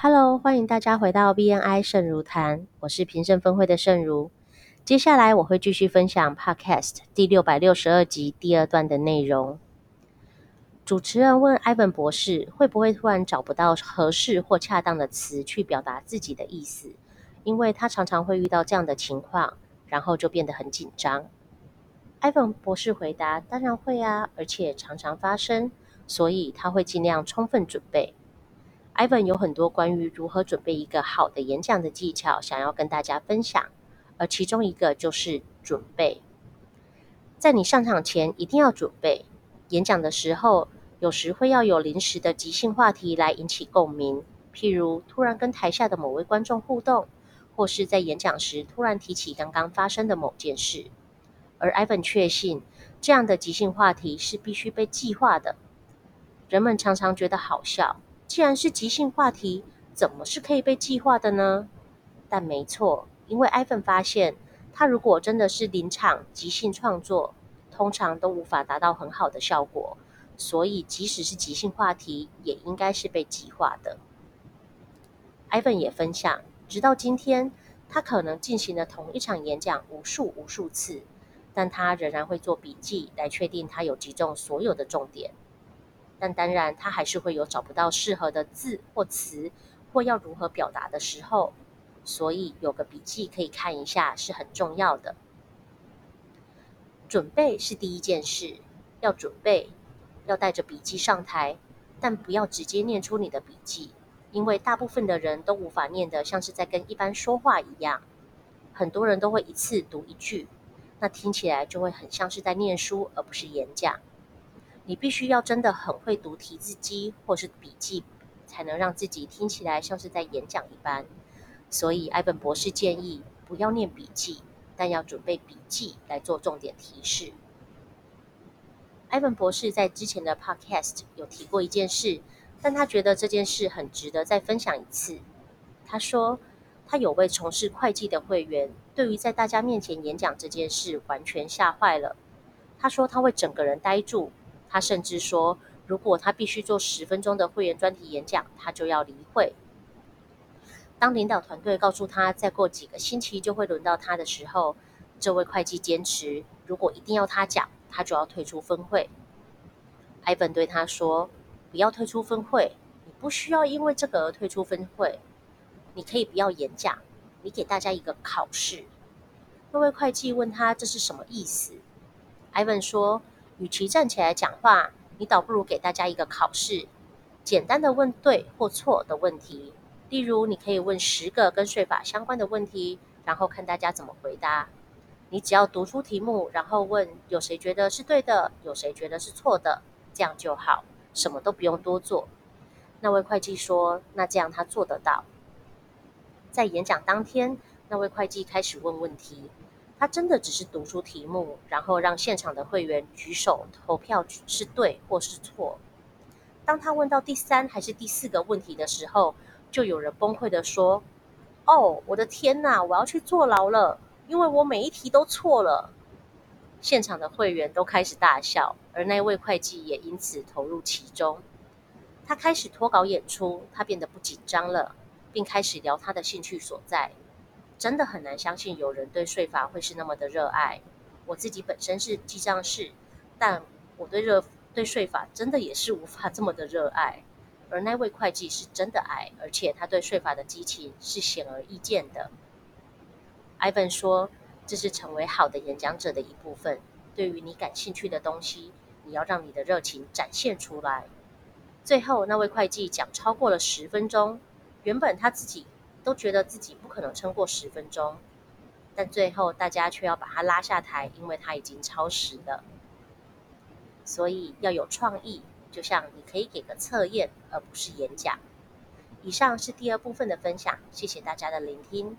Hello，欢迎大家回到 BNI 盛如谈，我是平盛分会的盛如。接下来我会继续分享 Podcast 第六百六十二集第二段的内容。主持人问 Ivan 博士，会不会突然找不到合适或恰当的词去表达自己的意思？因为他常常会遇到这样的情况，然后就变得很紧张。Ivan 博士回答：当然会啊，而且常常发生，所以他会尽量充分准备。Ivan 有很多关于如何准备一个好的演讲的技巧，想要跟大家分享。而其中一个就是准备，在你上场前一定要准备。演讲的时候，有时会要有临时的即兴话题来引起共鸣，譬如突然跟台下的某位观众互动，或是在演讲时突然提起刚刚发生的某件事。而 Ivan 确信，这样的即兴话题是必须被计划的。人们常常觉得好笑。既然是即兴话题，怎么是可以被计划的呢？但没错，因为 iPhone 发现，他如果真的是临场即兴创作，通常都无法达到很好的效果。所以，即使是即兴话题，也应该是被计划的。Ivan 也分享，直到今天，他可能进行了同一场演讲无数无数次，但他仍然会做笔记来确定他有集中所有的重点。但当然，他还是会有找不到适合的字或词，或要如何表达的时候，所以有个笔记可以看一下是很重要的。准备是第一件事，要准备，要带着笔记上台，但不要直接念出你的笔记，因为大部分的人都无法念得像是在跟一般说话一样。很多人都会一次读一句，那听起来就会很像是在念书，而不是演讲。你必须要真的很会读提字机或是笔记，才能让自己听起来像是在演讲一般。所以，艾本博士建议不要念笔记，但要准备笔记来做重点提示。艾本博士在之前的 Podcast 有提过一件事，但他觉得这件事很值得再分享一次。他说，他有位从事会计的会员，对于在大家面前演讲这件事完全吓坏了。他说他会整个人呆住。他甚至说，如果他必须做十分钟的会员专题演讲，他就要离会。当领导团队告诉他，再过几个星期就会轮到他的时候，这位会计坚持，如果一定要他讲，他就要退出分会。艾本对他说：“不要退出分会，你不需要因为这个而退出分会。你可以不要演讲，你给大家一个考试。”那位会计问他这是什么意思？艾文说。与其站起来讲话，你倒不如给大家一个考试，简单的问对或错的问题。例如，你可以问十个跟税法相关的问题，然后看大家怎么回答。你只要读出题目，然后问有谁觉得是对的，有谁觉得是错的，这样就好，什么都不用多做。那位会计说：“那这样他做得到。”在演讲当天，那位会计开始问问题。他真的只是读出题目，然后让现场的会员举手投票是对或是错。当他问到第三还是第四个问题的时候，就有人崩溃的说：“哦，我的天哪，我要去坐牢了，因为我每一题都错了。”现场的会员都开始大笑，而那位会计也因此投入其中。他开始脱稿演出，他变得不紧张了，并开始聊他的兴趣所在。真的很难相信有人对税法会是那么的热爱。我自己本身是记账士，但我对热对税法真的也是无法这么的热爱。而那位会计是真的爱，而且他对税法的激情是显而易见的。Ivan 说：“这是成为好的演讲者的一部分。对于你感兴趣的东西，你要让你的热情展现出来。”最后，那位会计讲超过了十分钟，原本他自己。都觉得自己不可能撑过十分钟，但最后大家却要把他拉下台，因为他已经超时了。所以要有创意，就像你可以给个测验，而不是演讲。以上是第二部分的分享，谢谢大家的聆听。